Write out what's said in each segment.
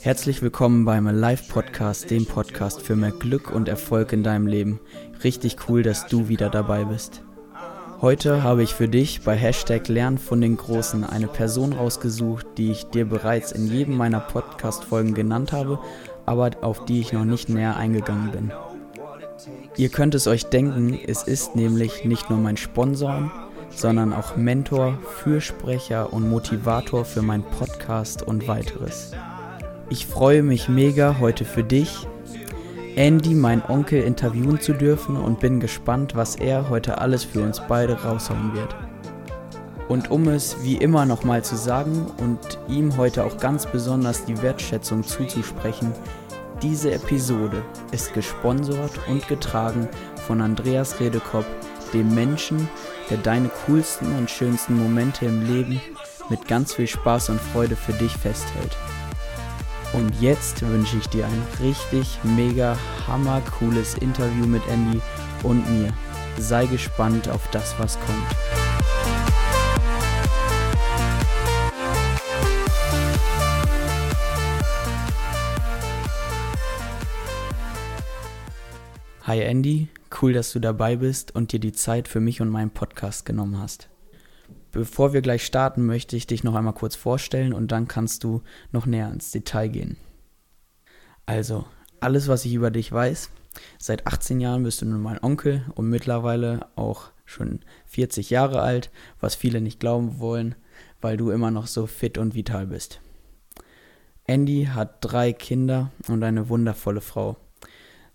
Herzlich willkommen beim Alive Podcast, dem Podcast für mehr Glück und Erfolg in deinem Leben. Richtig cool, dass du wieder dabei bist. Heute habe ich für dich bei Hashtag Lernen von den Großen eine Person rausgesucht, die ich dir bereits in jedem meiner Podcast-Folgen genannt habe, aber auf die ich noch nicht näher eingegangen bin. Ihr könnt es euch denken, es ist nämlich nicht nur mein Sponsor, sondern auch Mentor, Fürsprecher und Motivator für meinen Podcast und weiteres. Ich freue mich mega heute für dich, Andy, mein Onkel, interviewen zu dürfen und bin gespannt, was er heute alles für uns beide raushauen wird. Und um es wie immer nochmal zu sagen und ihm heute auch ganz besonders die Wertschätzung zuzusprechen, diese Episode ist gesponsert und getragen von Andreas Redekopp, dem Menschen, der deine coolsten und schönsten Momente im Leben mit ganz viel Spaß und Freude für dich festhält. Und jetzt wünsche ich dir ein richtig mega hammer cooles Interview mit Andy und mir. Sei gespannt auf das, was kommt. Hi Andy, cool, dass du dabei bist und dir die Zeit für mich und meinen Podcast genommen hast. Bevor wir gleich starten, möchte ich dich noch einmal kurz vorstellen und dann kannst du noch näher ins Detail gehen. Also, alles, was ich über dich weiß, seit 18 Jahren bist du nun mein Onkel und mittlerweile auch schon 40 Jahre alt, was viele nicht glauben wollen, weil du immer noch so fit und vital bist. Andy hat drei Kinder und eine wundervolle Frau.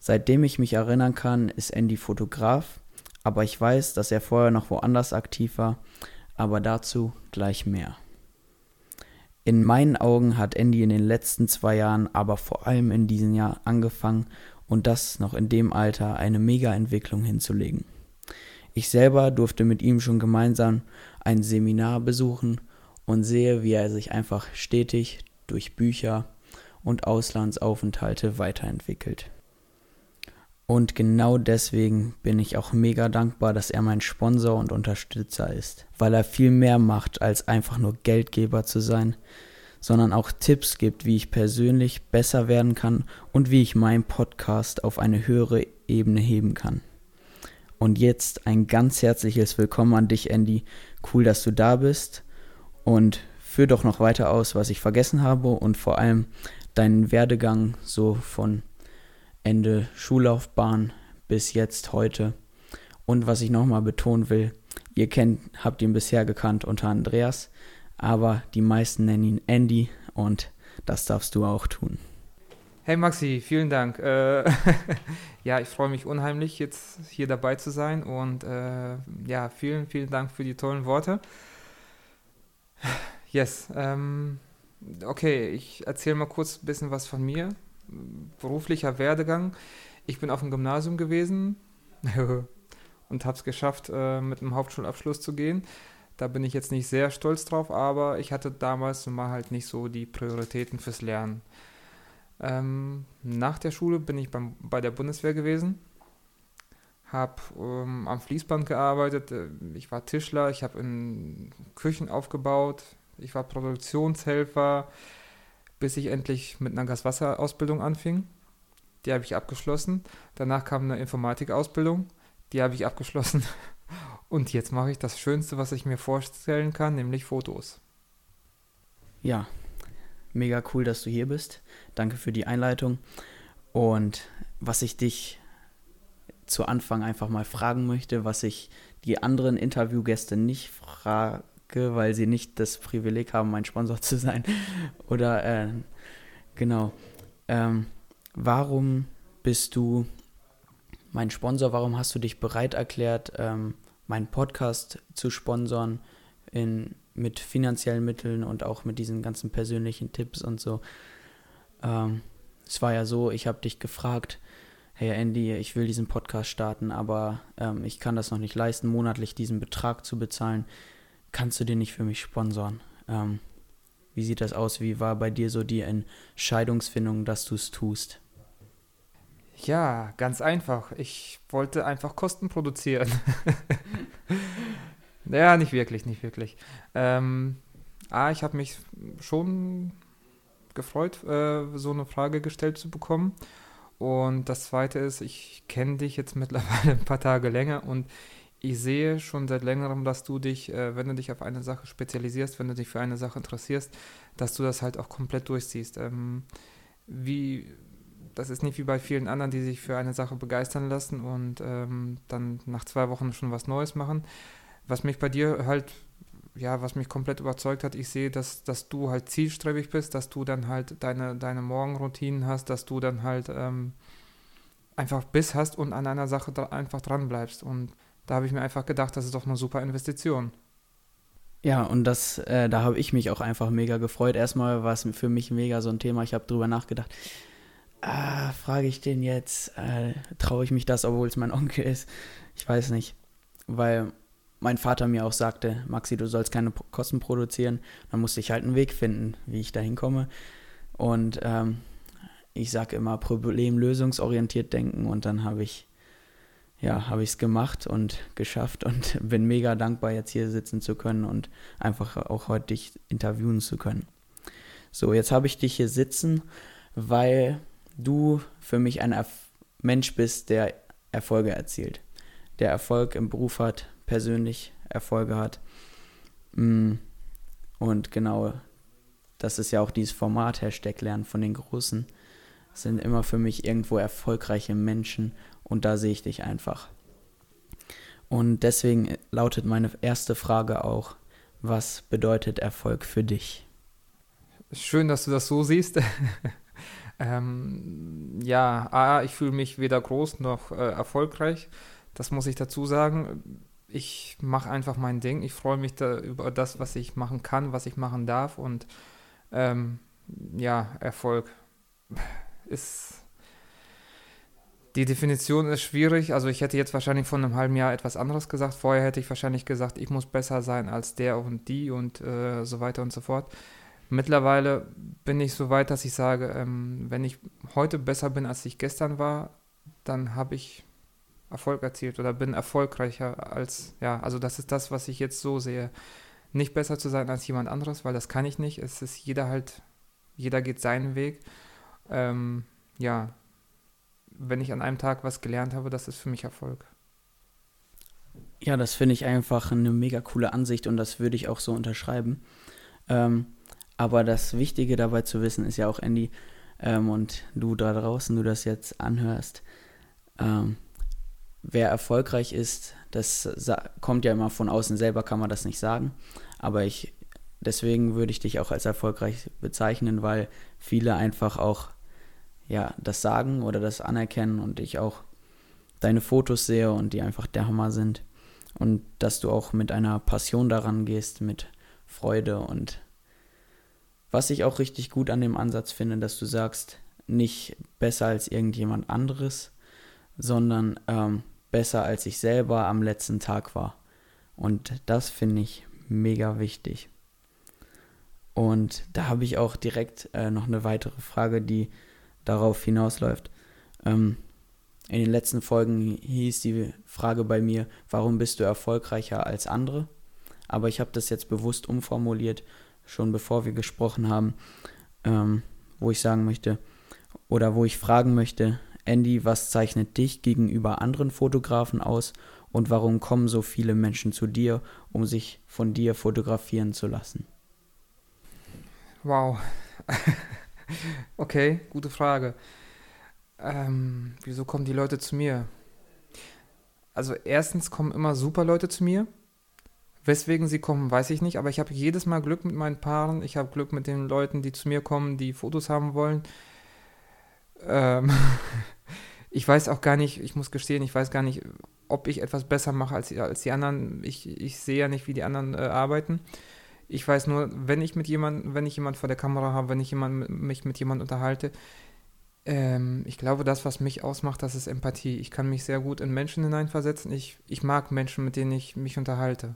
Seitdem ich mich erinnern kann, ist Andy Fotograf, aber ich weiß, dass er vorher noch woanders aktiv war, aber dazu gleich mehr. In meinen Augen hat Andy in den letzten zwei Jahren, aber vor allem in diesem Jahr angefangen und das noch in dem Alter eine Mega-Entwicklung hinzulegen. Ich selber durfte mit ihm schon gemeinsam ein Seminar besuchen und sehe, wie er sich einfach stetig durch Bücher und Auslandsaufenthalte weiterentwickelt. Und genau deswegen bin ich auch mega dankbar, dass er mein Sponsor und Unterstützer ist, weil er viel mehr macht, als einfach nur Geldgeber zu sein, sondern auch Tipps gibt, wie ich persönlich besser werden kann und wie ich meinen Podcast auf eine höhere Ebene heben kann. Und jetzt ein ganz herzliches Willkommen an dich, Andy. Cool, dass du da bist. Und führ doch noch weiter aus, was ich vergessen habe und vor allem deinen Werdegang so von Ende Schullaufbahn bis jetzt heute. Und was ich nochmal betonen will, ihr kennt, habt ihn bisher gekannt unter Andreas, aber die meisten nennen ihn Andy und das darfst du auch tun. Hey Maxi, vielen Dank. Äh, ja, ich freue mich unheimlich, jetzt hier dabei zu sein und äh, ja, vielen, vielen Dank für die tollen Worte. Yes, ähm, okay, ich erzähle mal kurz ein bisschen was von mir beruflicher Werdegang. Ich bin auf dem Gymnasium gewesen und habe es geschafft, äh, mit einem Hauptschulabschluss zu gehen. Da bin ich jetzt nicht sehr stolz drauf, aber ich hatte damals mal halt nicht so die Prioritäten fürs Lernen. Ähm, nach der Schule bin ich beim, bei der Bundeswehr gewesen, habe ähm, am Fließband gearbeitet, äh, ich war Tischler, ich habe in Küchen aufgebaut, ich war Produktionshelfer, bis ich endlich mit einer Gaswasserausbildung anfing. Die habe ich abgeschlossen. Danach kam eine Informatikausbildung. Die habe ich abgeschlossen. Und jetzt mache ich das Schönste, was ich mir vorstellen kann, nämlich Fotos. Ja, mega cool, dass du hier bist. Danke für die Einleitung. Und was ich dich zu Anfang einfach mal fragen möchte, was ich die anderen Interviewgäste nicht frage, weil sie nicht das Privileg haben, mein Sponsor zu sein. Oder äh, genau. Ähm, warum bist du mein Sponsor? Warum hast du dich bereit erklärt, ähm, meinen Podcast zu sponsern in, mit finanziellen Mitteln und auch mit diesen ganzen persönlichen Tipps und so? Ähm, es war ja so, ich habe dich gefragt, hey Andy, ich will diesen Podcast starten, aber ähm, ich kann das noch nicht leisten, monatlich diesen Betrag zu bezahlen kannst du den nicht für mich sponsoren? Ähm, wie sieht das aus? Wie war bei dir so die Entscheidungsfindung, dass du es tust? Ja, ganz einfach. Ich wollte einfach Kosten produzieren. Ja, nicht wirklich, nicht wirklich. Ähm, ah, ich habe mich schon gefreut, äh, so eine Frage gestellt zu bekommen. Und das Zweite ist, ich kenne dich jetzt mittlerweile ein paar Tage länger und ich sehe schon seit längerem, dass du dich, äh, wenn du dich auf eine Sache spezialisierst, wenn du dich für eine Sache interessierst, dass du das halt auch komplett durchziehst. Ähm, wie, das ist nicht wie bei vielen anderen, die sich für eine Sache begeistern lassen und ähm, dann nach zwei Wochen schon was Neues machen. Was mich bei dir halt, ja, was mich komplett überzeugt hat, ich sehe, dass, dass du halt zielstrebig bist, dass du dann halt deine, deine Morgenroutinen hast, dass du dann halt ähm, einfach Biss hast und an einer Sache einfach dran bleibst. Und da habe ich mir einfach gedacht, das ist doch eine super Investition. Ja, und das, äh, da habe ich mich auch einfach mega gefreut. Erstmal war es für mich mega so ein Thema. Ich habe drüber nachgedacht. Ah, frage ich den jetzt? Äh, Traue ich mich das, obwohl es mein Onkel ist? Ich weiß nicht. Weil mein Vater mir auch sagte, Maxi, du sollst keine Kosten produzieren. Dann musste ich halt einen Weg finden, wie ich da hinkomme. Und ähm, ich sage immer problemlösungsorientiert denken und dann habe ich ja, habe ich es gemacht und geschafft und bin mega dankbar, jetzt hier sitzen zu können und einfach auch heute dich interviewen zu können. So, jetzt habe ich dich hier sitzen, weil du für mich ein Erf Mensch bist, der Erfolge erzielt, der Erfolg im Beruf hat, persönlich Erfolge hat. Mm, und genau, das ist ja auch dieses Format, Hashtag Lernen von den Großen, sind immer für mich irgendwo erfolgreiche Menschen und da sehe ich dich einfach. Und deswegen lautet meine erste Frage auch, was bedeutet Erfolg für dich? Schön, dass du das so siehst. ähm, ja, A, ich fühle mich weder groß noch äh, erfolgreich. Das muss ich dazu sagen. Ich mache einfach mein Ding. Ich freue mich da über das, was ich machen kann, was ich machen darf. Und ähm, ja, Erfolg ist die Definition ist schwierig. Also ich hätte jetzt wahrscheinlich vor einem halben Jahr etwas anderes gesagt. Vorher hätte ich wahrscheinlich gesagt, ich muss besser sein als der und die und äh, so weiter und so fort. Mittlerweile bin ich so weit, dass ich sage, ähm, wenn ich heute besser bin, als ich gestern war, dann habe ich Erfolg erzielt oder bin erfolgreicher als, ja, also das ist das, was ich jetzt so sehe. Nicht besser zu sein als jemand anderes, weil das kann ich nicht. Es ist jeder halt, jeder geht seinen Weg. Ähm, ja, wenn ich an einem Tag was gelernt habe, das ist für mich Erfolg. Ja, das finde ich einfach eine mega coole Ansicht und das würde ich auch so unterschreiben. Ähm, aber das Wichtige dabei zu wissen ist ja auch, Andy, ähm, und du da draußen, du das jetzt anhörst, ähm, wer erfolgreich ist, das kommt ja immer von außen selber, kann man das nicht sagen. Aber ich, deswegen würde ich dich auch als erfolgreich bezeichnen, weil viele einfach auch ja, das sagen oder das anerkennen und ich auch deine Fotos sehe und die einfach der Hammer sind. Und dass du auch mit einer Passion daran gehst, mit Freude und was ich auch richtig gut an dem Ansatz finde, dass du sagst, nicht besser als irgendjemand anderes, sondern ähm, besser als ich selber am letzten Tag war. Und das finde ich mega wichtig. Und da habe ich auch direkt äh, noch eine weitere Frage, die darauf hinausläuft. Ähm, in den letzten Folgen hieß die Frage bei mir, warum bist du erfolgreicher als andere? Aber ich habe das jetzt bewusst umformuliert, schon bevor wir gesprochen haben, ähm, wo ich sagen möchte, oder wo ich fragen möchte, Andy, was zeichnet dich gegenüber anderen Fotografen aus und warum kommen so viele Menschen zu dir, um sich von dir fotografieren zu lassen? Wow. okay, gute Frage. Ähm, wieso kommen die Leute zu mir? Also erstens kommen immer super Leute zu mir. Weswegen sie kommen, weiß ich nicht, aber ich habe jedes Mal Glück mit meinen Paaren. Ich habe Glück mit den Leuten, die zu mir kommen, die Fotos haben wollen. Ähm ich weiß auch gar nicht, ich muss gestehen, ich weiß gar nicht, ob ich etwas besser mache als, als die anderen. Ich, ich sehe ja nicht, wie die anderen äh, arbeiten. Ich weiß nur, wenn ich mit jemandem, wenn ich jemand vor der Kamera habe, wenn ich jemand, mich mit jemandem unterhalte, ähm, ich glaube, das, was mich ausmacht, das ist Empathie. Ich kann mich sehr gut in Menschen hineinversetzen. Ich, ich mag Menschen, mit denen ich mich unterhalte.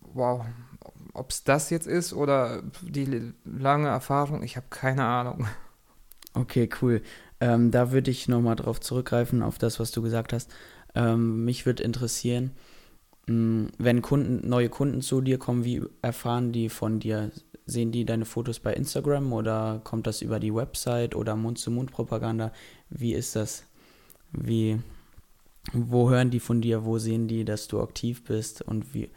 Wow. Ob es das jetzt ist oder die lange Erfahrung, ich habe keine Ahnung. Okay, cool. Ähm, da würde ich nochmal drauf zurückgreifen, auf das, was du gesagt hast. Ähm, mich würde interessieren, Wenn Kunden, neue Kunden zu dir kommen, wie erfahren die von dir? Sehen die deine Fotos bei Instagram oder kommt das über die Website oder Mund-zu-Mund-Propaganda? Wie ist das? Wie, wo hören die von dir? Wo sehen die, dass du aktiv bist? Und wie,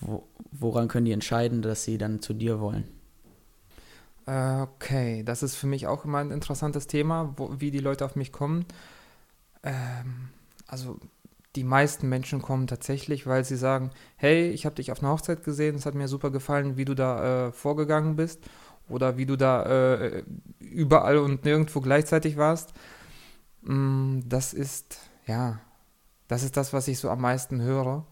wo, woran können die entscheiden, dass sie dann zu dir wollen? Äh, Okay, das ist für mich auch immer ein interessantes Thema, wo, wie die Leute auf mich kommen. Ähm, also die meisten Menschen kommen tatsächlich, weil sie sagen, hey, ich habe dich auf einer Hochzeit gesehen, es hat mir super gefallen, wie du da äh, vorgegangen bist oder wie du da äh, überall und nirgendwo gleichzeitig warst. Mm, Das ist, ja, das ist das, was ich so am meisten höre.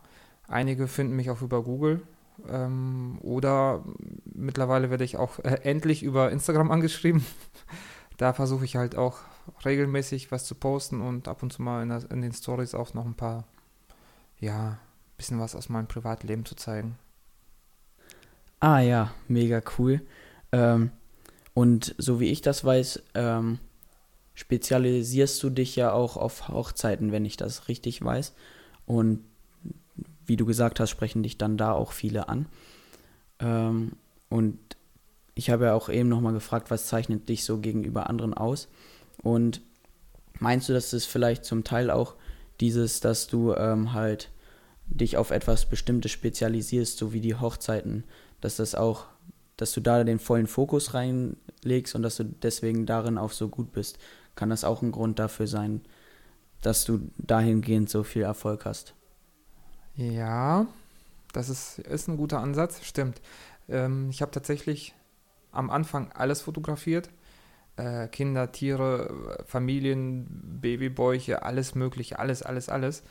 Einige finden mich auch über Google ähm, oder mittlerweile werde ich auch äh, endlich über Instagram angeschrieben. Da versuche ich halt auch regelmäßig was zu posten und ab und zu mal in, der, in den Stories auch noch ein paar, ja, bisschen was aus meinem Privatleben zu zeigen. Ah ja, mega cool. Ähm, und so wie ich das weiß, ähm, spezialisierst du dich ja auch auf Hochzeiten, wenn ich das richtig weiß. Und wie du gesagt hast, sprechen dich dann da auch viele an. Ähm, und ich habe ja auch eben nochmal gefragt, was zeichnet dich so gegenüber anderen aus? Und meinst du, dass es vielleicht zum Teil auch dieses, dass du ähm, halt dich auf etwas Bestimmtes spezialisierst, so wie die Hochzeiten, dass das auch, dass du da den vollen Fokus reinlegst und dass du deswegen darin auch so gut bist? Kann das auch ein Grund dafür sein, dass du dahingehend so viel Erfolg hast? Ja, das ist, ist ein guter Ansatz, stimmt. Ähm, ich habe tatsächlich am Anfang alles fotografiert. Äh, Kinder, Tiere, äh, Familien, Babybäuche, alles mögliche, alles, alles, alles.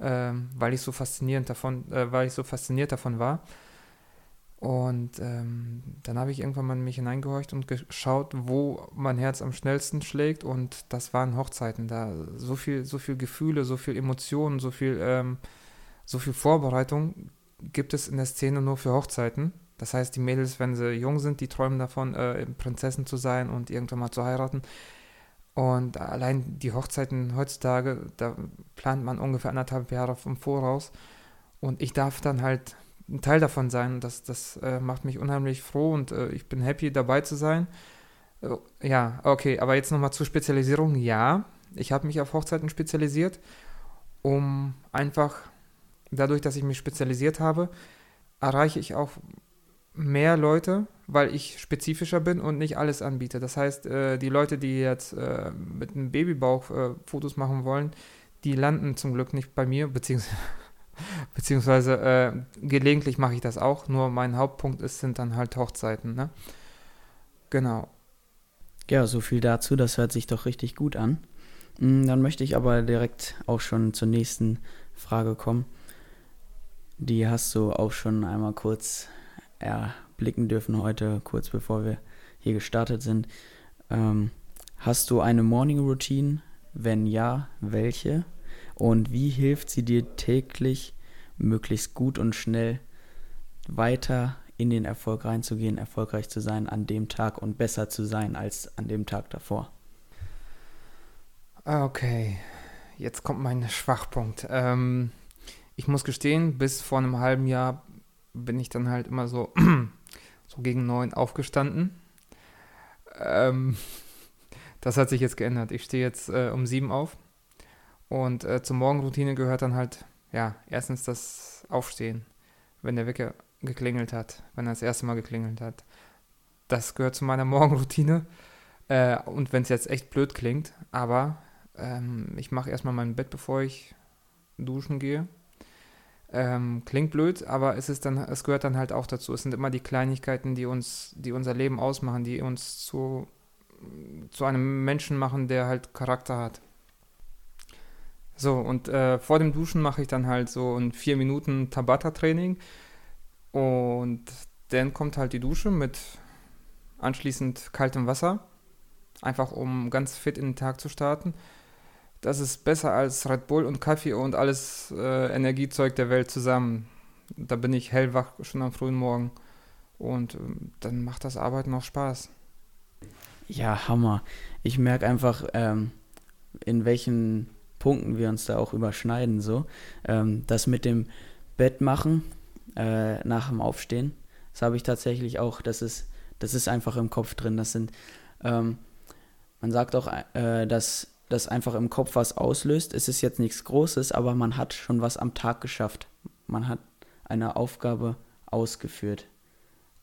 Ähm, weil ich so faszinierend davon, äh, weil ich so fasziniert davon war. Und ähm, dann habe ich irgendwann mal in mich hineingehorcht und geschaut, wo mein Herz am schnellsten schlägt. Und das waren Hochzeiten. Da so viel, so viel Gefühle, so viel Emotionen, so viel, ähm, so viel Vorbereitung gibt es in der Szene nur für Hochzeiten. Das heißt, die Mädels, wenn sie jung sind, die träumen davon, äh, Prinzessin zu sein und irgendwann mal zu heiraten. Und allein die Hochzeiten heutzutage, da plant man ungefähr anderthalb Jahre im Voraus. Und ich darf dann halt ein Teil davon sein. Das, das äh, macht mich unheimlich froh und äh, ich bin happy dabei zu sein. Äh, ja, okay, aber jetzt nochmal zur Spezialisierung. Ja, ich habe mich auf Hochzeiten spezialisiert, um einfach dadurch, dass ich mich spezialisiert habe, erreiche ich auch mehr Leute, weil ich spezifischer bin und nicht alles anbiete. Das heißt, äh, die Leute, die jetzt äh, mit einem Babybauch äh, Fotos machen wollen, die landen zum Glück nicht bei mir, beziehungsweise, beziehungsweise gelegentlich mache ich das auch, nur mein Hauptpunkt ist, sind dann halt Hochzeiten. Ne? Genau. Ja, so viel dazu, das hört sich doch richtig gut an. Mm, Dann möchte ich aber direkt auch schon zur nächsten Frage kommen. Die hast du auch schon einmal kurz erblicken dürfen heute, kurz bevor wir hier gestartet sind. Ähm, hast du eine Morning Routine? Wenn ja, welche? Und wie hilft sie dir täglich, möglichst gut und schnell weiter in den Erfolg reinzugehen, erfolgreich zu sein an dem Tag und besser zu sein als an dem Tag davor? Okay, jetzt kommt mein Schwachpunkt. Ähm, ich muss gestehen, bis vor einem halben Jahr bin ich dann halt immer so, so gegen neun aufgestanden. Ähm, das hat sich jetzt geändert. Ich stehe jetzt äh, um sieben auf. Und äh, zur Morgenroutine gehört dann halt, ja, erstens das Aufstehen, wenn der Wecker geklingelt hat, wenn er das erste Mal geklingelt hat. Das gehört zu meiner Morgenroutine. Äh, und wenn es jetzt echt blöd klingt, aber ähm, ich mache erstmal mein Bett, bevor ich duschen gehe. Ähm, klingt blöd, aber es ist dann, es gehört dann halt auch dazu. Es sind immer die Kleinigkeiten, die uns, die unser Leben ausmachen, die uns zu, zu einem Menschen machen, der halt Charakter hat. So, und äh, vor dem Duschen mache ich dann halt so ein 4 Minuten Tabata-Training. Und dann kommt halt die Dusche mit anschließend kaltem Wasser. Einfach um ganz fit in den Tag zu starten. Das ist besser als Red Bull und Kaffee und alles äh, Energiezeug der Welt zusammen. Da bin ich hellwach schon am frühen Morgen. Und ähm, dann macht das Arbeiten auch Spaß. Ja, Hammer. Ich merke einfach, ähm, in welchen Punkten wir uns da auch überschneiden. So, ähm, das mit dem Bett machen äh, nach dem Aufstehen. Das habe ich tatsächlich auch. Das ist, das ist einfach im Kopf drin. Das sind, ähm, man sagt auch, äh, dass das einfach im Kopf was auslöst. Es ist jetzt nichts Großes, aber man hat schon was am Tag geschafft. Man hat eine Aufgabe ausgeführt.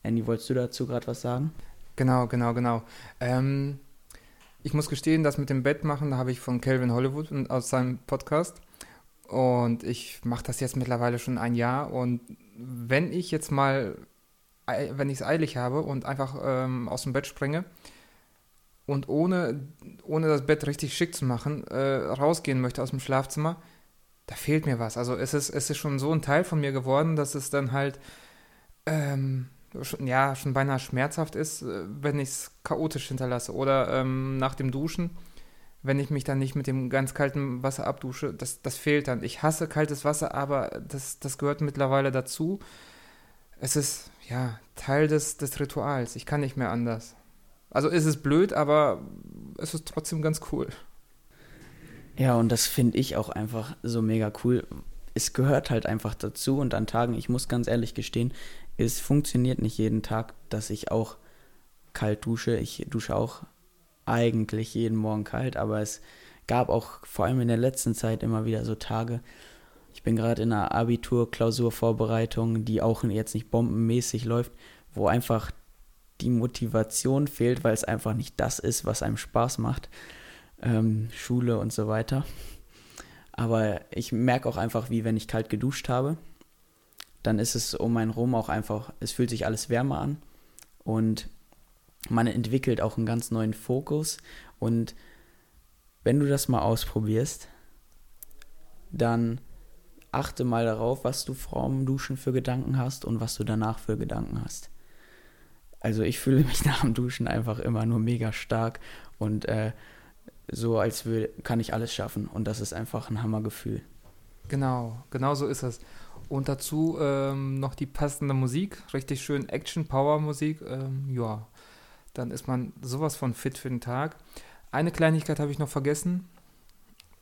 Andy, wolltest du dazu gerade was sagen? Genau, genau, genau. Ähm, ich muss gestehen, das mit dem Bett machen, da habe ich von Calvin Hollywood aus seinem Podcast. Und ich mache das jetzt mittlerweile schon ein Jahr. Und wenn ich jetzt mal, wenn ich es eilig habe und einfach ähm, aus dem Bett springe und ohne, ohne das Bett richtig schick zu machen, äh, rausgehen möchte aus dem Schlafzimmer, da fehlt mir was. Also es ist, es ist schon so ein Teil von mir geworden, dass es dann halt ähm, schon, ja, schon beinahe schmerzhaft ist, äh, wenn ich es chaotisch hinterlasse. Oder ähm, nach dem Duschen, wenn ich mich dann nicht mit dem ganz kalten Wasser abdusche, das, das fehlt dann. Ich hasse kaltes Wasser, aber das, das gehört mittlerweile dazu. Es ist, ja, Teil des, des Rituals. Ich kann nicht mehr anders. Also ist es blöd, aber es ist trotzdem ganz cool. Ja, und das finde ich auch einfach so mega cool. Es gehört halt einfach dazu und an Tagen, ich muss ganz ehrlich gestehen, es funktioniert nicht jeden Tag, dass ich auch kalt dusche. Ich dusche auch eigentlich jeden Morgen kalt, aber es gab auch vor allem in der letzten Zeit immer wieder so Tage. Ich bin gerade in einer Abitur-Klausurvorbereitung, die auch jetzt nicht bombenmäßig läuft, wo einfach die Motivation fehlt, weil es einfach nicht das ist, was einem Spaß macht. Ähm, Schule und so weiter. Aber ich merke auch einfach, wie wenn ich kalt geduscht habe, dann ist es um einen rum auch einfach, es fühlt sich alles wärmer an und man entwickelt auch einen ganz neuen Fokus und wenn du das mal ausprobierst, dann achte mal darauf, was du vorm Duschen für Gedanken hast und was du danach für Gedanken hast. Also ich fühle mich nach dem Duschen einfach immer nur mega stark und äh, so, als würde, kann ich alles schaffen. Und das ist einfach ein Hammergefühl. Genau, genau so ist es. Und dazu ähm, noch die passende Musik, richtig schön Action-Power-Musik. Ähm, ja, dann ist man sowas von fit für den Tag. Eine Kleinigkeit habe ich noch vergessen.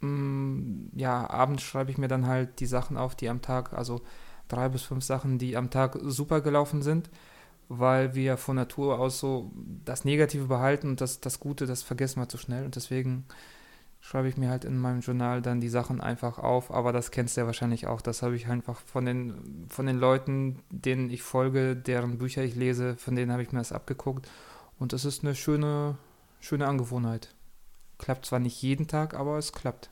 Mm, ja, abends schreibe ich mir dann halt die Sachen auf, die am Tag, also drei bis fünf Sachen, die am Tag super gelaufen sind, weil wir von Natur aus so das Negative behalten und das, das Gute, das vergessen wir zu schnell. Und deswegen schreibe ich mir halt in meinem Journal dann die Sachen einfach auf, aber das kennst du ja wahrscheinlich auch. Das habe ich einfach von den, von den Leuten, denen ich folge, deren Bücher ich lese, von denen habe ich mir das abgeguckt. Und das ist eine schöne, schöne Angewohnheit. Klappt zwar nicht jeden Tag, aber es klappt.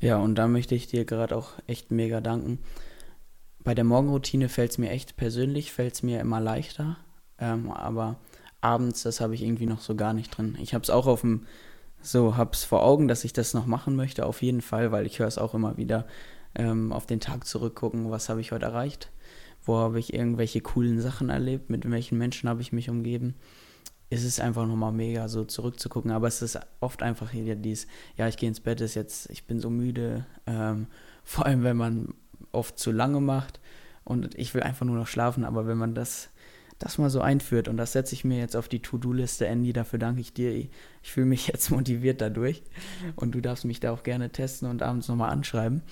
Ja, und da möchte ich dir gerade auch echt mega danken. Bei der Morgenroutine fällt es mir echt persönlich, fällt es mir immer leichter. Ähm, aber abends, das habe ich irgendwie noch so gar nicht drin. Ich habe es auch auf dem so hab's vor Augen, dass ich das noch machen möchte, auf jeden Fall, weil ich höre es auch immer wieder ähm, auf den Tag zurückgucken, was habe ich heute erreicht, wo habe ich irgendwelche coolen Sachen erlebt, mit welchen Menschen habe ich mich umgeben. Es ist einfach nochmal mega, so zurückzugucken, aber es ist oft einfach wieder dies, ja, ich gehe ins Bett, ist jetzt, ich bin so müde, ähm, vor allem wenn man oft zu lange macht und ich will einfach nur noch schlafen, aber wenn man das das mal so einführt. Und das setze ich mir jetzt auf die To-Do-Liste, Andy. Dafür danke ich dir. Ich fühle mich jetzt motiviert dadurch. Und du darfst mich da auch gerne testen und abends nochmal anschreiben.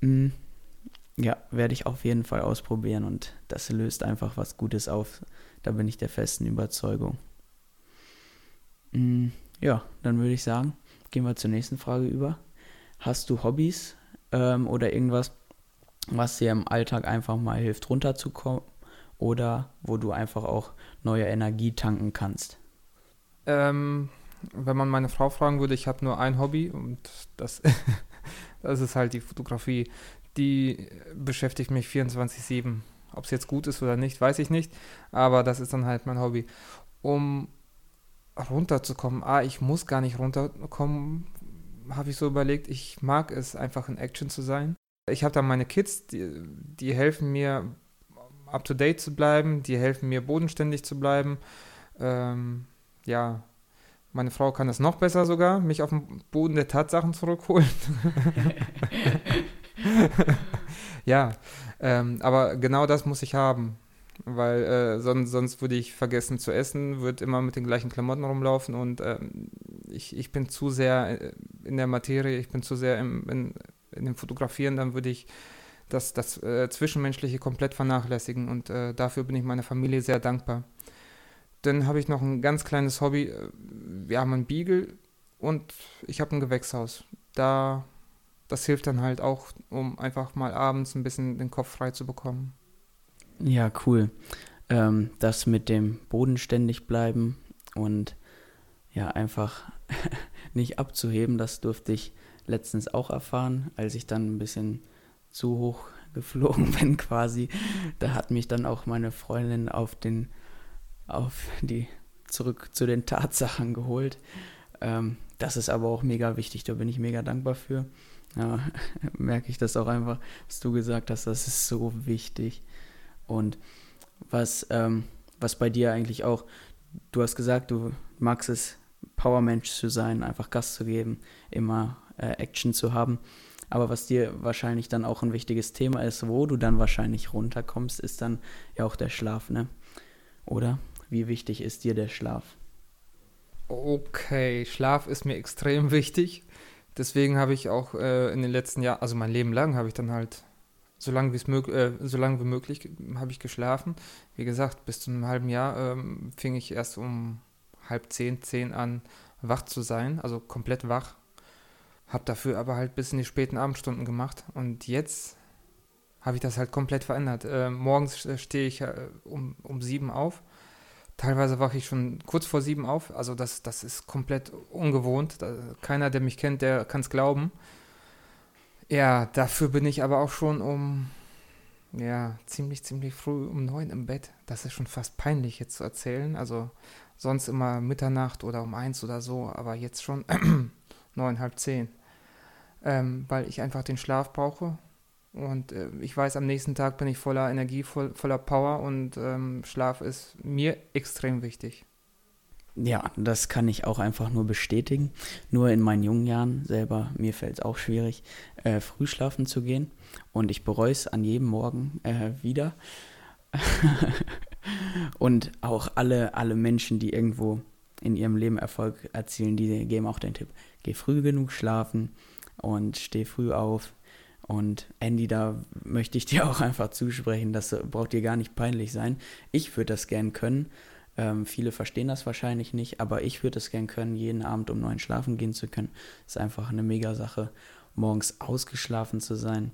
Mm, ja, werde ich auf jeden Fall ausprobieren. Und das löst einfach was Gutes auf. Da bin ich der festen Überzeugung. Mm, ja, dann würde ich sagen, gehen wir zur nächsten Frage über. Hast du Hobbys ähm, oder irgendwas, was dir im Alltag einfach mal hilft, runterzukommen? oder wo du einfach auch neue Energie tanken kannst? Ähm, wenn man meine Frau fragen würde, ich habe nur ein Hobby und das, das ist halt die Fotografie. Die beschäftigt mich 24-7. Ob es jetzt gut ist oder nicht, weiß ich nicht, aber das ist dann halt mein Hobby. Um runterzukommen, ah, ich muss gar nicht runterkommen, habe ich so überlegt, ich mag es einfach in Action zu sein. Ich habe da meine Kids, die, die helfen mir up-to-date zu bleiben, die helfen mir bodenständig zu bleiben. Ähm, ja, meine Frau kann das noch besser sogar, mich auf den Boden der Tatsachen zurückholen. ja, ähm, aber genau das muss ich haben, weil äh, sonst, sonst würde ich vergessen zu essen, würde immer mit den gleichen Klamotten rumlaufen und ähm, ich, ich bin zu sehr äh, in der Materie, ich bin zu sehr im, in, in dem Fotografieren, dann würde ich das, das äh, Zwischenmenschliche komplett vernachlässigen und äh, dafür bin ich meiner Familie sehr dankbar. Dann habe ich noch ein ganz kleines Hobby. Äh, wir haben einen Beagle und ich habe ein Gewächshaus. Da, das hilft dann halt auch, um einfach mal abends ein bisschen den Kopf frei zu bekommen. Ja, cool. Ähm, das mit dem bodenständig bleiben und ja, einfach nicht abzuheben, das durfte ich letztens auch erfahren, als ich dann ein bisschen zu hoch geflogen bin quasi. Da hat mich dann auch meine Freundin auf den, auf die, zurück zu den Tatsachen geholt. Ähm, das ist aber auch mega wichtig, da bin ich mega dankbar für. Ja, merke ich das auch einfach, was du gesagt hast, das ist so wichtig. Und was, ähm, was bei dir eigentlich auch, du hast gesagt, du magst es, Powermensch zu sein, einfach Gas zu geben, immer äh, Action zu haben. Aber was dir wahrscheinlich dann auch ein wichtiges Thema ist, wo du dann wahrscheinlich runterkommst, ist dann ja auch der Schlaf, ne? Oder? Wie wichtig ist dir der Schlaf? Okay, Schlaf ist mir extrem wichtig. Deswegen habe ich auch äh, in den letzten Jahren, also mein Leben lang, habe ich dann halt so lange, äh, so lange wie möglich habe ich geschlafen. Wie gesagt, bis zu einem halben Jahr ähm, fing ich erst um halb zehn, zehn an, wach zu sein, also komplett wach. Hab dafür aber halt bis in die späten Abendstunden gemacht. Und jetzt habe ich das halt komplett verändert. Äh, morgens stehe ich äh, um, um sieben auf. Teilweise wache ich schon kurz vor sieben auf. Also das, das ist komplett ungewohnt. Da, keiner, der mich kennt, der kann es glauben. Ja, dafür bin ich aber auch schon um, ja, ziemlich, ziemlich früh um neun im Bett. Das ist schon fast peinlich jetzt zu erzählen. Also sonst immer Mitternacht oder um eins oder so, aber jetzt schon neun, halb zehn. Ähm, weil ich einfach den Schlaf brauche. Und äh, ich weiß, am nächsten Tag bin ich voller Energie, voll, voller Power und ähm, Schlaf ist mir extrem wichtig. Ja, das kann ich auch einfach nur bestätigen. Nur in meinen jungen Jahren selber, mir fällt es auch schwierig, äh, früh schlafen zu gehen. Und ich bereue es an jedem Morgen äh, wieder. und auch alle, alle Menschen, die irgendwo in ihrem Leben Erfolg erzielen, die geben auch den Tipp, geh früh genug schlafen und steh früh auf. Und Andy, da möchte ich dir auch einfach zusprechen, das braucht dir gar nicht peinlich sein. Ich würde das gern können ähm, viele verstehen das wahrscheinlich nicht, aber ich würde es gern können, jeden Abend um neun schlafen gehen zu können. Ist einfach eine mega Sache, morgens ausgeschlafen zu sein.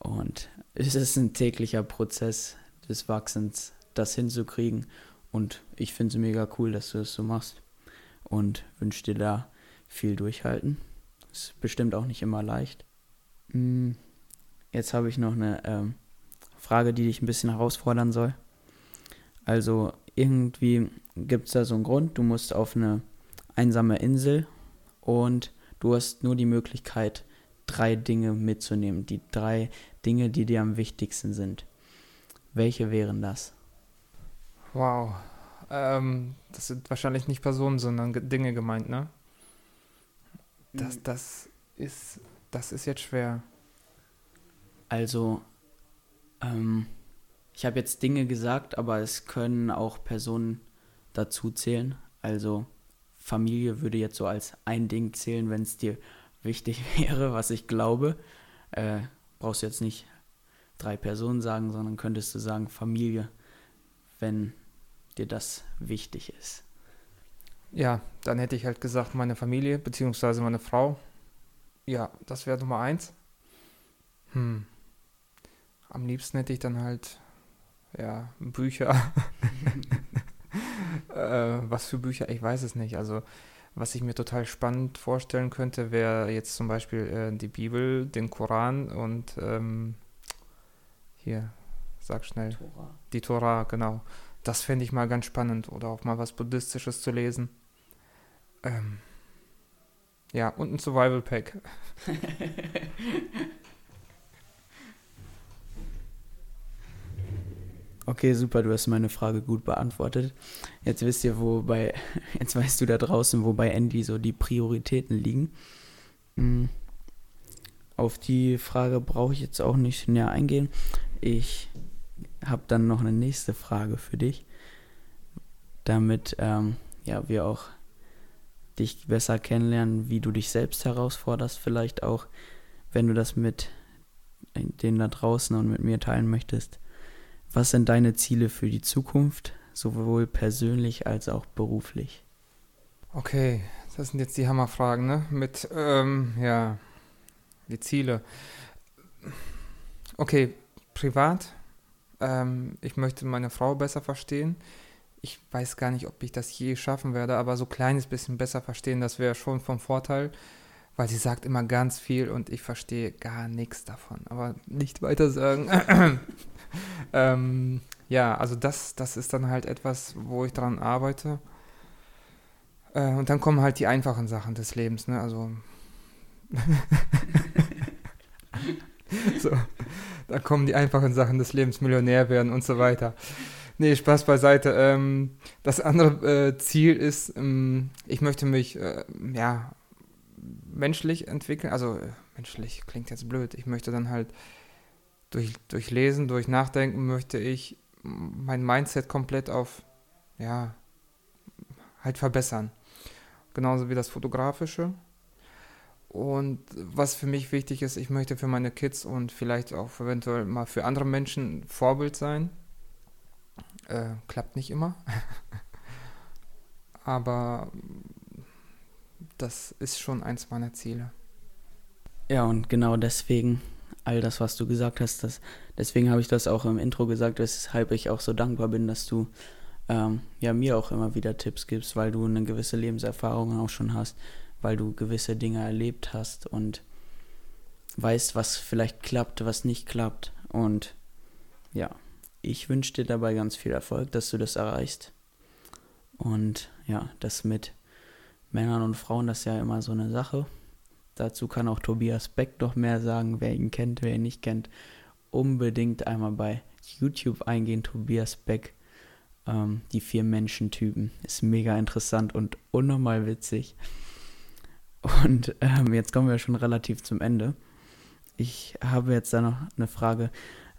Und es ist ein täglicher Prozess des Wachsens, das hinzukriegen. Und ich finde es mega cool, dass du das so machst. Und wünsche dir da viel Durchhalten. Ist bestimmt auch nicht immer leicht. Hm, jetzt habe ich noch eine ähm, Frage, die dich ein bisschen herausfordern soll. Also irgendwie gibt es da so einen Grund, du musst auf eine einsame Insel und du hast nur die Möglichkeit, drei Dinge mitzunehmen. Die drei Dinge, die dir am wichtigsten sind. Welche wären das? Wow. Ähm, das sind wahrscheinlich nicht Personen, sondern Dinge gemeint, ne? Das, mhm. das ist, das ist jetzt schwer. Also, ähm, ich habe jetzt Dinge gesagt, aber es können auch Personen dazu zählen. Also Familie würde jetzt so als ein Ding zählen, wenn es dir wichtig wäre, was ich glaube. Äh, brauchst du jetzt nicht drei Personen sagen, sondern könntest du sagen Familie, wenn dir das wichtig ist. Ja, dann hätte ich halt gesagt meine Familie beziehungsweise meine Frau. Ja, das wäre Nummer eins. Hm. Am liebsten hätte ich dann halt ja, Bücher. äh, was für Bücher? Ich weiß es nicht. Also, was ich mir total spannend vorstellen könnte, wäre jetzt zum Beispiel äh, die Bibel, den Koran und ähm, hier, sag schnell. Tora. Die Tora, genau. Das fände ich mal ganz spannend. Oder auch mal was Buddhistisches zu lesen. Ähm, ja, und ein Survival Pack. Okay, super, du hast meine Frage gut beantwortet. Jetzt wisst ihr, wo bei, jetzt weißt du da draußen, wo bei Andy so die Prioritäten liegen. Hm. Auf die Frage brauche ich jetzt auch nicht näher eingehen. Ich habe dann noch eine nächste Frage für dich, damit ähm, ja, wir auch dich besser kennenlernen, wie du dich selbst herausforderst, vielleicht auch, wenn du das mit den da draußen und mit mir teilen möchtest. Was sind deine Ziele für die Zukunft, sowohl persönlich als auch beruflich? Okay, das sind jetzt die Hammerfragen, ne? Mit, ähm, ja, die Ziele. Okay, privat. Ähm, ich möchte meine Frau besser verstehen. Ich weiß gar nicht, ob ich das je schaffen werde, aber so ein kleines bisschen besser verstehen, das wäre schon vom Vorteil, weil sie sagt immer ganz viel und ich verstehe gar nichts davon. Aber nicht weiter sagen. ähm, ja, also das, das ist dann halt etwas, wo ich daran arbeite. Äh, und dann kommen halt die einfachen Sachen des Lebens, ne? Also. so, da kommen die einfachen Sachen des Lebens, Millionär werden und so weiter. Nee, Spaß beiseite. Ähm, das andere äh, Ziel ist, ähm, ich möchte mich, äh, ja, menschlich entwickeln. Also, äh, menschlich klingt jetzt blöd. Ich möchte dann halt durch, durch Lesen, durch Nachdenken, möchte ich mein Mindset komplett auf, ja, halt verbessern. Genauso wie das Fotografische. Und was für mich wichtig ist, ich möchte für meine Kids und vielleicht auch eventuell mal für andere Menschen Vorbild sein. Äh, klappt nicht immer. Aber das ist schon eins meiner Ziele. Ja, und genau deswegen, all das, was du gesagt hast, das, deswegen habe ich das auch im Intro gesagt, weshalb ich auch so dankbar bin, dass du ähm, ja mir auch immer wieder Tipps gibst, weil du eine gewisse Lebenserfahrung auch schon hast, weil du gewisse Dinge erlebt hast und weißt, was vielleicht klappt, was nicht klappt. Und ja, ich wünsche dir dabei ganz viel Erfolg, dass du das erreichst. Und ja, das mit Männern und Frauen, das ist ja immer so eine Sache. Dazu kann auch Tobias Beck noch mehr sagen, wer ihn kennt, wer ihn nicht kennt. Unbedingt einmal bei YouTube eingehen, Tobias Beck ähm, die vier Menschentypen. Ist mega interessant und unnormal witzig. Und ähm, jetzt kommen wir schon relativ zum Ende. Ich habe jetzt da noch eine Frage.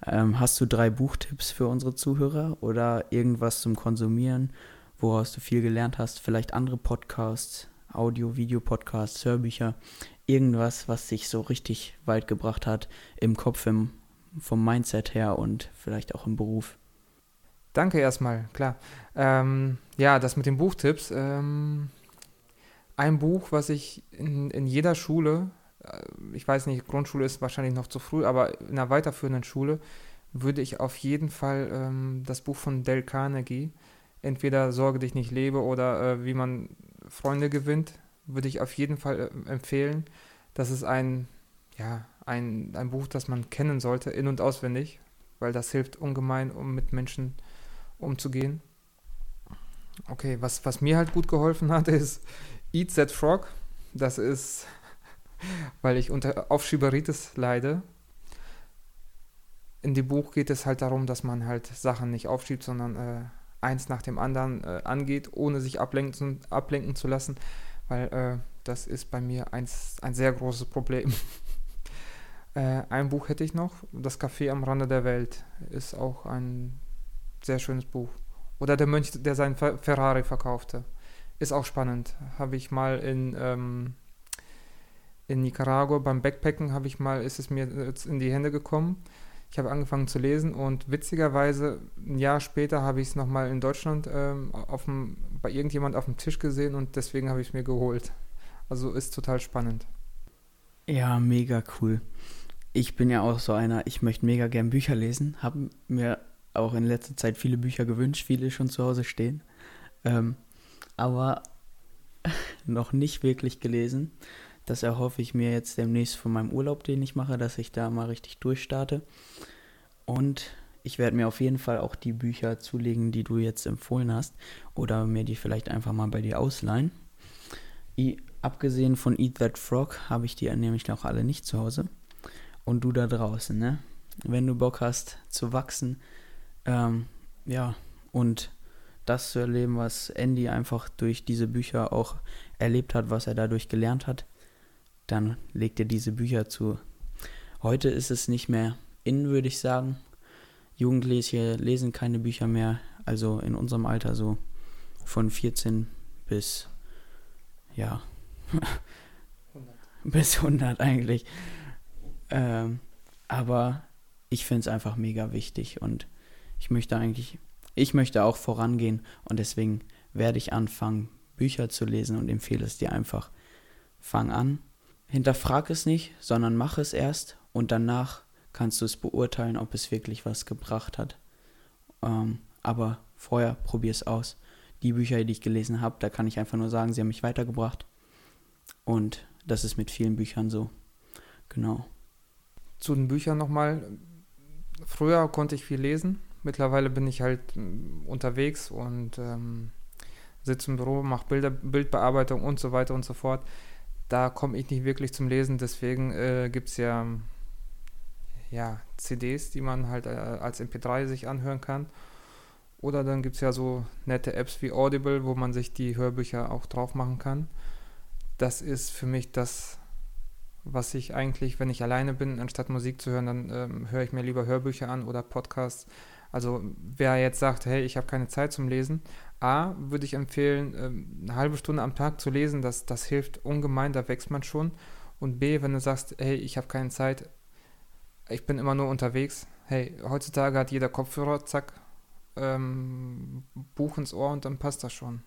Ähm, hast du drei Buchtipps für unsere Zuhörer oder irgendwas zum Konsumieren, woraus du viel gelernt hast? Vielleicht andere Podcasts, Audio, Video-Podcasts, Hörbücher, irgendwas, was dich so richtig weit gebracht hat im Kopf, im, vom Mindset her und vielleicht auch im Beruf? Danke erstmal, klar. Ähm, ja, das mit den Buchtipps. Ähm, ein Buch, was ich in, in jeder Schule, ich weiß nicht, Grundschule ist wahrscheinlich noch zu früh, aber in einer weiterführenden Schule würde ich auf jeden Fall ähm, das Buch von Dale Carnegie, entweder Sorge dich nicht lebe oder äh, wie man Freunde gewinnt, würde ich auf jeden Fall äh, empfehlen. Das ist ein, ja, ein, ein Buch, das man kennen sollte, in- und auswendig, weil das hilft ungemein, um mit Menschen zu umzugehen. Okay, was, was mir halt gut geholfen hat, ist Eat That Frog. Das ist, weil ich unter Aufschieberitis leide. In dem Buch geht es halt darum, dass man halt Sachen nicht aufschiebt, sondern äh, eins nach dem anderen äh, angeht, ohne sich ablenken, ablenken zu lassen, weil äh, das ist bei mir eins, ein sehr großes Problem. Äh, ein Buch hätte ich noch, Das Café am Rande der Welt ist auch ein sehr schönes Buch. Oder der Mönch, der seinen Ferrari verkaufte. Ist auch spannend. Habe ich mal in, ähm, in Nicaragua beim Backpacken habe ich mal, ist es mir in die Hände gekommen. Ich habe angefangen zu lesen und witzigerweise ein Jahr später habe ich es nochmal in Deutschland ähm, aufm, bei irgendjemand auf dem Tisch gesehen und deswegen habe ich es mir geholt. Also ist total spannend. Ja, mega cool. Ich bin ja auch so einer, ich möchte mega gern Bücher lesen, habe mir auch in letzter Zeit viele Bücher gewünscht, viele schon zu Hause stehen. Ähm, aber noch nicht wirklich gelesen. Das erhoffe ich mir jetzt demnächst von meinem Urlaub, den ich mache, dass ich da mal richtig durchstarte. Und ich werde mir auf jeden Fall auch die Bücher zulegen, die du jetzt empfohlen hast. Oder mir die vielleicht einfach mal bei dir ausleihen. I, abgesehen von Eat That Frog habe ich die nämlich noch alle nicht zu Hause. Und du da draußen, ne? Wenn du Bock hast zu wachsen, ähm, ja, und das zu erleben, was Andy einfach durch diese Bücher auch erlebt hat, was er dadurch gelernt hat, dann legt er diese Bücher zu. Heute ist es nicht mehr in, würde ich sagen. Jugendliche lesen keine Bücher mehr, also in unserem Alter so von 14 bis, ja, 100. bis 100 eigentlich. Ähm, Aber ich finde es einfach mega wichtig und ich möchte eigentlich, ich möchte auch vorangehen und deswegen werde ich anfangen, Bücher zu lesen und empfehle es dir einfach. Fang an, hinterfrag es nicht, sondern mach es erst und danach kannst du es beurteilen, ob es wirklich was gebracht hat. Ähm, aber vorher probier es aus. Die Bücher, die ich gelesen habe, da kann ich einfach nur sagen, sie haben mich weitergebracht. Und das ist mit vielen Büchern so. Genau. Zu den Büchern nochmal. Früher konnte ich viel lesen. Mittlerweile bin ich halt mm, unterwegs und ähm, sitze im Büro, mache Bilder, Bildbearbeitung und so weiter und so fort. Da komme ich nicht wirklich zum Lesen, deswegen äh, gibt es ja, ja CDs, die man halt äh, als MP3 sich anhören kann. Oder dann gibt es ja so nette Apps wie Audible, wo man sich die Hörbücher auch drauf machen kann. Das ist für mich das, was ich eigentlich, wenn ich alleine bin, anstatt Musik zu hören, dann ähm, höre ich mir lieber Hörbücher an oder Podcasts. Also wer jetzt sagt, hey, ich habe keine Zeit zum Lesen, A, würde ich empfehlen, ähm, eine halbe Stunde am Tag zu lesen, das, das hilft ungemein, da wächst man schon. Und B, wenn du sagst, hey, ich habe keine Zeit, ich bin immer nur unterwegs, hey, heutzutage hat jeder Kopfhörer, zack, ähm, Buch ins Ohr und dann passt das schon.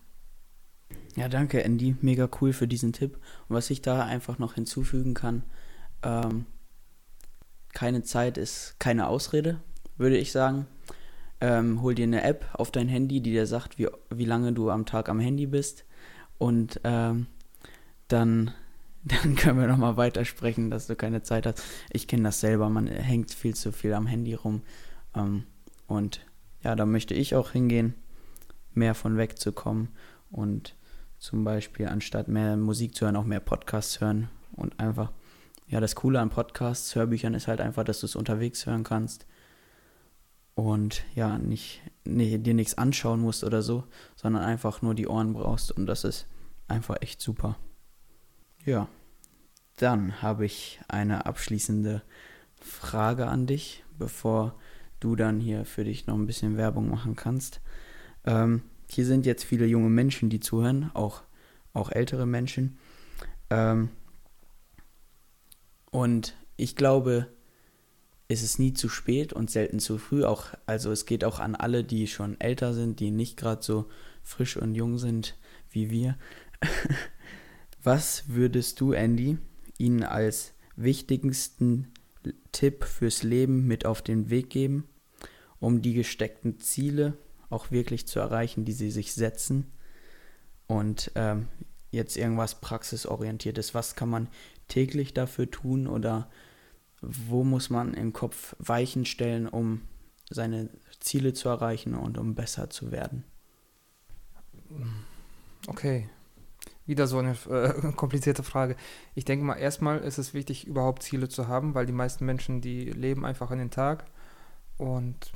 Ja, danke, Andy. Mega cool für diesen Tipp. Und was ich da einfach noch hinzufügen kann, ähm, keine Zeit ist keine Ausrede, würde ich sagen. Ähm, hol dir eine App auf dein Handy, die dir sagt, wie, wie lange du am Tag am Handy bist. Und ähm, dann, dann können wir nochmal weitersprechen, dass du keine Zeit hast. Ich kenne das selber, man hängt viel zu viel am Handy rum. Ähm, und ja, da möchte ich auch hingehen, mehr von wegzukommen und zum Beispiel anstatt mehr Musik zu hören, auch mehr Podcasts hören und einfach, ja, das Coole an Podcasts, Hörbüchern ist halt einfach, dass du es unterwegs hören kannst und ja, nicht, nee, dir nichts anschauen musst oder so, sondern einfach nur die Ohren brauchst und das ist einfach echt super. Ja, dann habe ich eine abschließende Frage an dich, bevor du dann hier für dich noch ein bisschen Werbung machen kannst. Ähm, hier sind jetzt viele junge Menschen, die zuhören, auch, auch ältere Menschen. Ähm, und ich glaube, es ist nie zu spät und selten zu früh. Auch, also es geht auch an alle, die schon älter sind, die nicht gerade so frisch und jung sind wie wir. Was würdest du, Andy, ihnen als wichtigsten Tipp fürs Leben mit auf den Weg geben, um die gesteckten Ziele auch wirklich zu erreichen, die sie sich setzen. Und ähm, jetzt irgendwas praxisorientiertes. Was kann man täglich dafür tun oder wo muss man im Kopf Weichen stellen, um seine Ziele zu erreichen und um besser zu werden? Okay, wieder so eine äh, komplizierte Frage. Ich denke mal, erstmal ist es wichtig, überhaupt Ziele zu haben, weil die meisten Menschen, die leben einfach an den Tag und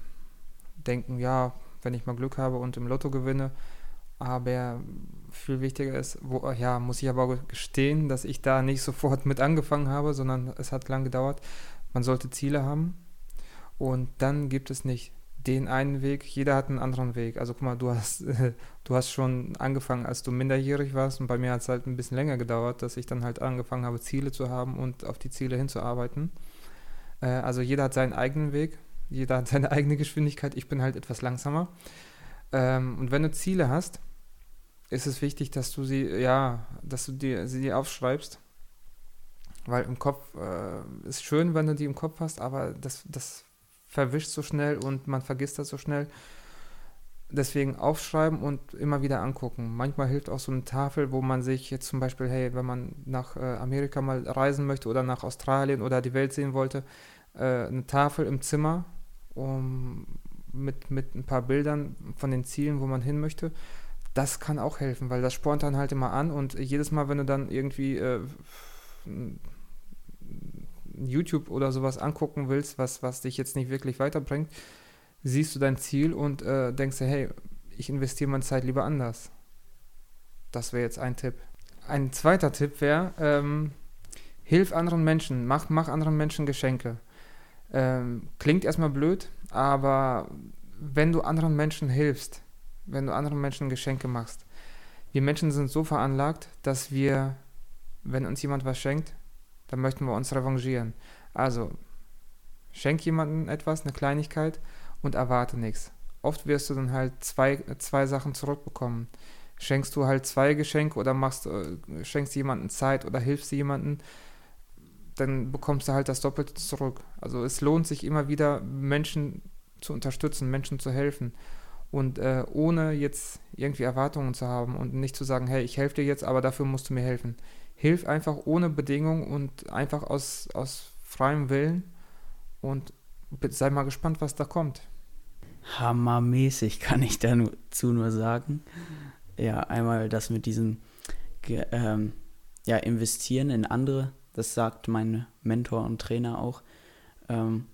denken, ja, wenn ich mal Glück habe und im Lotto gewinne. Aber viel wichtiger ist, wo, ja, muss ich aber gestehen, dass ich da nicht sofort mit angefangen habe, sondern es hat lang gedauert. Man sollte Ziele haben und dann gibt es nicht den einen Weg, jeder hat einen anderen Weg. Also guck mal, du hast, du hast schon angefangen, als du minderjährig warst und bei mir hat es halt ein bisschen länger gedauert, dass ich dann halt angefangen habe, Ziele zu haben und auf die Ziele hinzuarbeiten. Äh, also jeder hat seinen eigenen Weg, jeder hat seine eigene Geschwindigkeit, ich bin halt etwas langsamer. Ähm, und wenn du Ziele hast, ist es wichtig, dass du sie, ja, dass du dir, sie aufschreibst. Weil im Kopf äh, ist schön, wenn du die im Kopf hast, aber das, das verwischt so schnell und man vergisst das so schnell. Deswegen aufschreiben und immer wieder angucken. Manchmal hilft auch so eine Tafel, wo man sich jetzt zum Beispiel, hey, wenn man nach äh, Amerika mal reisen möchte oder nach Australien oder die Welt sehen wollte, äh, eine Tafel im Zimmer um, mit, mit ein paar Bildern von den Zielen, wo man hin möchte. Das kann auch helfen, weil das spornt dann halt immer an und jedes Mal, wenn du dann irgendwie äh, YouTube oder sowas angucken willst, was, was dich jetzt nicht wirklich weiterbringt, siehst du dein Ziel und äh, denkst dir, hey, ich investiere meine Zeit lieber anders. Das wäre jetzt ein Tipp. Ein zweiter Tipp wäre, ähm, hilf anderen Menschen, mach, mach anderen Menschen Geschenke. Ähm, klingt erstmal blöd, aber wenn du anderen Menschen hilfst, wenn du anderen Menschen Geschenke machst, wir Menschen sind so veranlagt, dass wir, wenn uns jemand was schenkt, dann möchten wir uns revanchieren. Also, Schenk jemandem etwas, eine Kleinigkeit und erwarte nichts. Oft wirst du dann halt zwei, zwei Sachen zurückbekommen. Schenkst du halt zwei Geschenke oder machst, äh, schenkst jemandem Zeit oder hilfst jemandem, dann bekommst du halt das Doppelte zurück. Also es lohnt sich immer wieder, Menschen zu unterstützen, Menschen zu helfen. Und äh, ohne jetzt irgendwie Erwartungen zu haben und nicht zu sagen, hey, ich helfe dir jetzt, aber dafür musst du mir helfen. Hilf einfach ohne Bedingung und einfach aus, aus freiem Willen und sei mal gespannt, was da kommt. Hammermäßig kann ich dazu nur sagen. Ja, einmal das mit diesem ähm, ja, Investieren in andere, das sagt mein Mentor und Trainer auch. Ähm,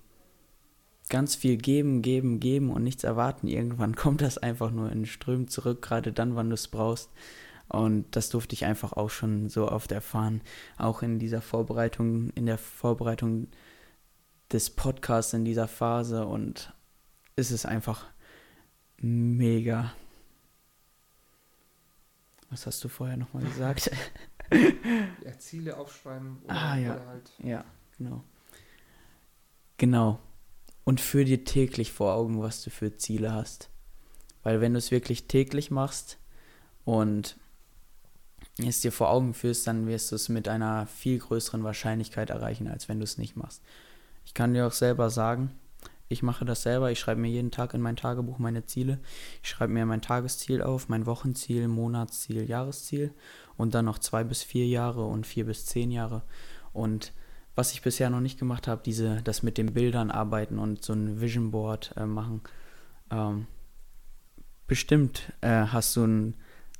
ganz viel geben, geben, geben und nichts erwarten. Irgendwann kommt das einfach nur in Strömen zurück, gerade dann, wann du es brauchst. Und das durfte ich einfach auch schon so oft erfahren. Auch in dieser Vorbereitung, in der Vorbereitung des Podcasts in dieser Phase. Und es ist einfach mega. Was hast du vorher nochmal gesagt? ja, Ziele aufschreiben. Oder, ah, ja. Halt ja, genau. Genau und führ dir täglich vor Augen, was du für Ziele hast. Weil wenn du es wirklich täglich machst und es dir vor Augen führst, dann wirst du es mit einer viel größeren Wahrscheinlichkeit erreichen, als wenn du es nicht machst. Ich kann dir auch selber sagen, ich mache das selber. Ich schreibe mir jeden Tag in mein Tagebuch meine Ziele. Ich schreibe mir mein Tagesziel auf, mein Wochenziel, Monatsziel, Jahresziel und dann noch zwei bis vier Jahre und vier bis zehn Jahre. Und was ich bisher noch nicht gemacht habe, diese, das mit den Bildern arbeiten und so ein Vision Board äh, machen. Ähm, bestimmt äh, hast du ein,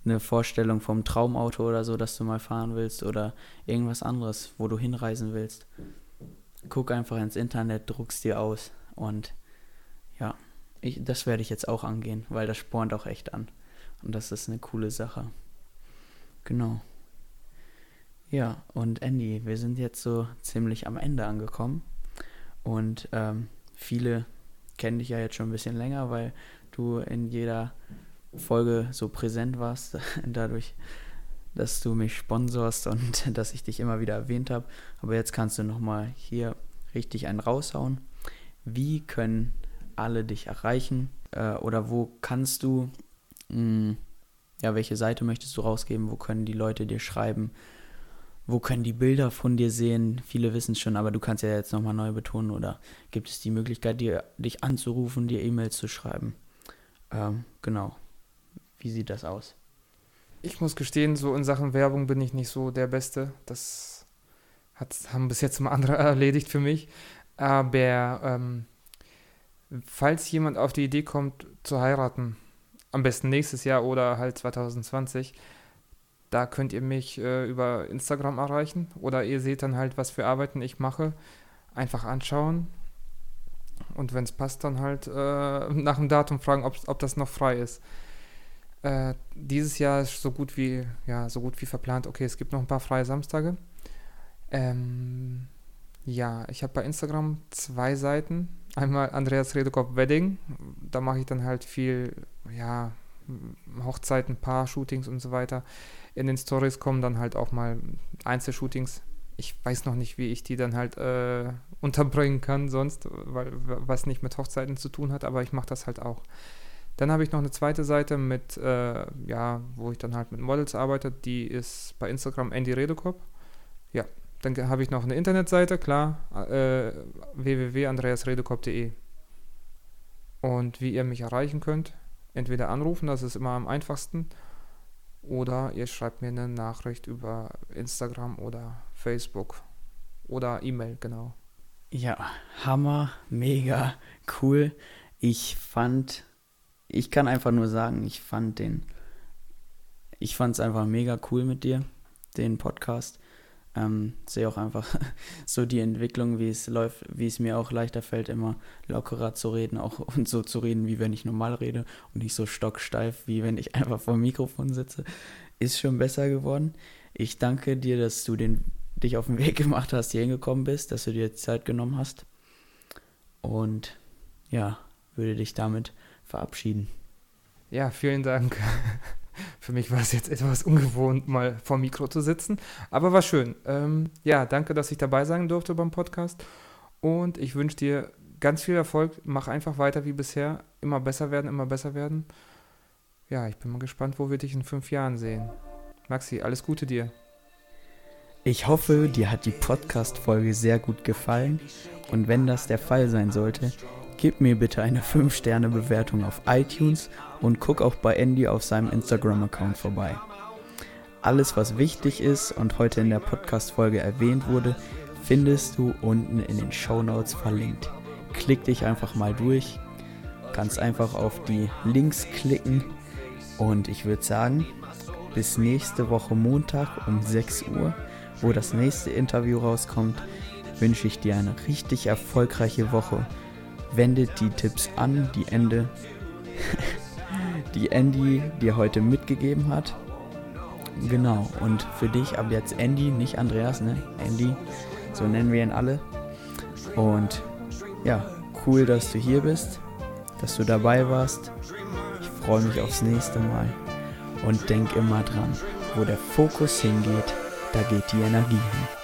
eine Vorstellung vom Traumauto oder so, das du mal fahren willst oder irgendwas anderes, wo du hinreisen willst. Guck einfach ins Internet, druckst dir aus und ja, ich, das werde ich jetzt auch angehen, weil das spornt auch echt an. Und das ist eine coole Sache. Genau. Ja, und Andy, wir sind jetzt so ziemlich am Ende angekommen. Und ähm, viele kennen dich ja jetzt schon ein bisschen länger, weil du in jeder Folge so präsent warst, dadurch, dass du mich sponsorst und dass ich dich immer wieder erwähnt habe. Aber jetzt kannst du nochmal hier richtig einen raushauen. Wie können alle dich erreichen? Äh, oder wo kannst du, mh, hm, ja, welche Seite möchtest du rausgeben? Wo können die Leute dir schreiben? Wo können die Bilder von dir sehen? Viele wissen es schon, aber du kannst ja jetzt nochmal neu betonen oder gibt es die Möglichkeit, dir, dich anzurufen, dir E-Mails zu schreiben? Ähm, genau. Wie sieht das aus? Ich muss gestehen, so in Sachen Werbung bin ich nicht so der Beste. Das hat, haben bis jetzt mal andere erledigt für mich. Aber ähm, falls jemand auf die Idee kommt, zu heiraten, am besten nächstes Jahr oder halt 2020, da könnt ihr mich äh, über Instagram erreichen oder ihr seht dann halt, was für Arbeiten ich mache. Einfach anschauen und wenn es passt, dann halt äh, nach dem Datum fragen, ob, ob das noch frei ist. Äh, dieses Jahr ist so gut wie ja so gut wie verplant. Okay, es gibt noch ein paar freie Samstage. Ähm, ja, ich habe bei Instagram zwei Seiten. Einmal Andreas Redekopf Wedding. Da mache ich dann halt viel, ja, Hochzeiten, Paar-Shootings und so weiter. In den Stories kommen dann halt auch mal Einzelshootings. Ich weiß noch nicht, wie ich die dann halt äh, unterbringen kann sonst, weil was nicht mit Hochzeiten zu tun hat, aber ich mache das halt auch. Dann habe ich noch eine zweite Seite mit, äh, ja, wo ich dann halt mit Models arbeite. Die ist bei Instagram Andy Redekop. Ja, dann habe ich noch eine Internetseite, klar, äh, www.andreasredekop.de. Und wie ihr mich erreichen könnt, entweder anrufen, das ist immer am einfachsten, oder ihr schreibt mir eine Nachricht über Instagram oder Facebook oder E-Mail, genau. Ja, Hammer, mega cool. Ich fand, ich kann einfach nur sagen, ich fand den, ich fand es einfach mega cool mit dir, den Podcast. Ähm, sehe auch einfach so die Entwicklung, wie es läuft, wie es mir auch leichter fällt, immer lockerer zu reden, auch und so zu reden, wie wenn ich normal rede und nicht so stocksteif, wie wenn ich einfach vor dem Mikrofon sitze, ist schon besser geworden. Ich danke dir, dass du den, dich auf den Weg gemacht hast, hier hingekommen bist, dass du dir Zeit genommen hast und ja, würde dich damit verabschieden. Ja, vielen Dank. Für mich war es jetzt etwas ungewohnt, mal vor Mikro zu sitzen, aber war schön. Ähm, ja, danke, dass ich dabei sein durfte beim Podcast. Und ich wünsche dir ganz viel Erfolg. Mach einfach weiter wie bisher. Immer besser werden, immer besser werden. Ja, ich bin mal gespannt, wo wir dich in fünf Jahren sehen. Maxi, alles Gute dir. Ich hoffe, dir hat die Podcast-Folge sehr gut gefallen. Und wenn das der Fall sein sollte, gib mir bitte eine 5-Sterne-Bewertung auf iTunes und guck auch bei Andy auf seinem Instagram-Account vorbei. Alles, was wichtig ist und heute in der Podcast-Folge erwähnt wurde, findest du unten in den Show Notes verlinkt. Klick dich einfach mal durch, kannst einfach auf die Links klicken und ich würde sagen, bis nächste Woche Montag um 6 Uhr, wo das nächste Interview rauskommt, wünsche ich dir eine richtig erfolgreiche Woche. Wendet die Tipps an, die Ende, die Andy dir heute mitgegeben hat Genau, und für dich ab jetzt Andy, nicht Andreas, ne? Andy, so nennen wir ihn alle. Und ja, cool, dass du hier bist, dass du dabei warst. Ich freue mich aufs nächste Mal. Und denk immer dran, wo der Fokus hingeht, da geht die Energie hin.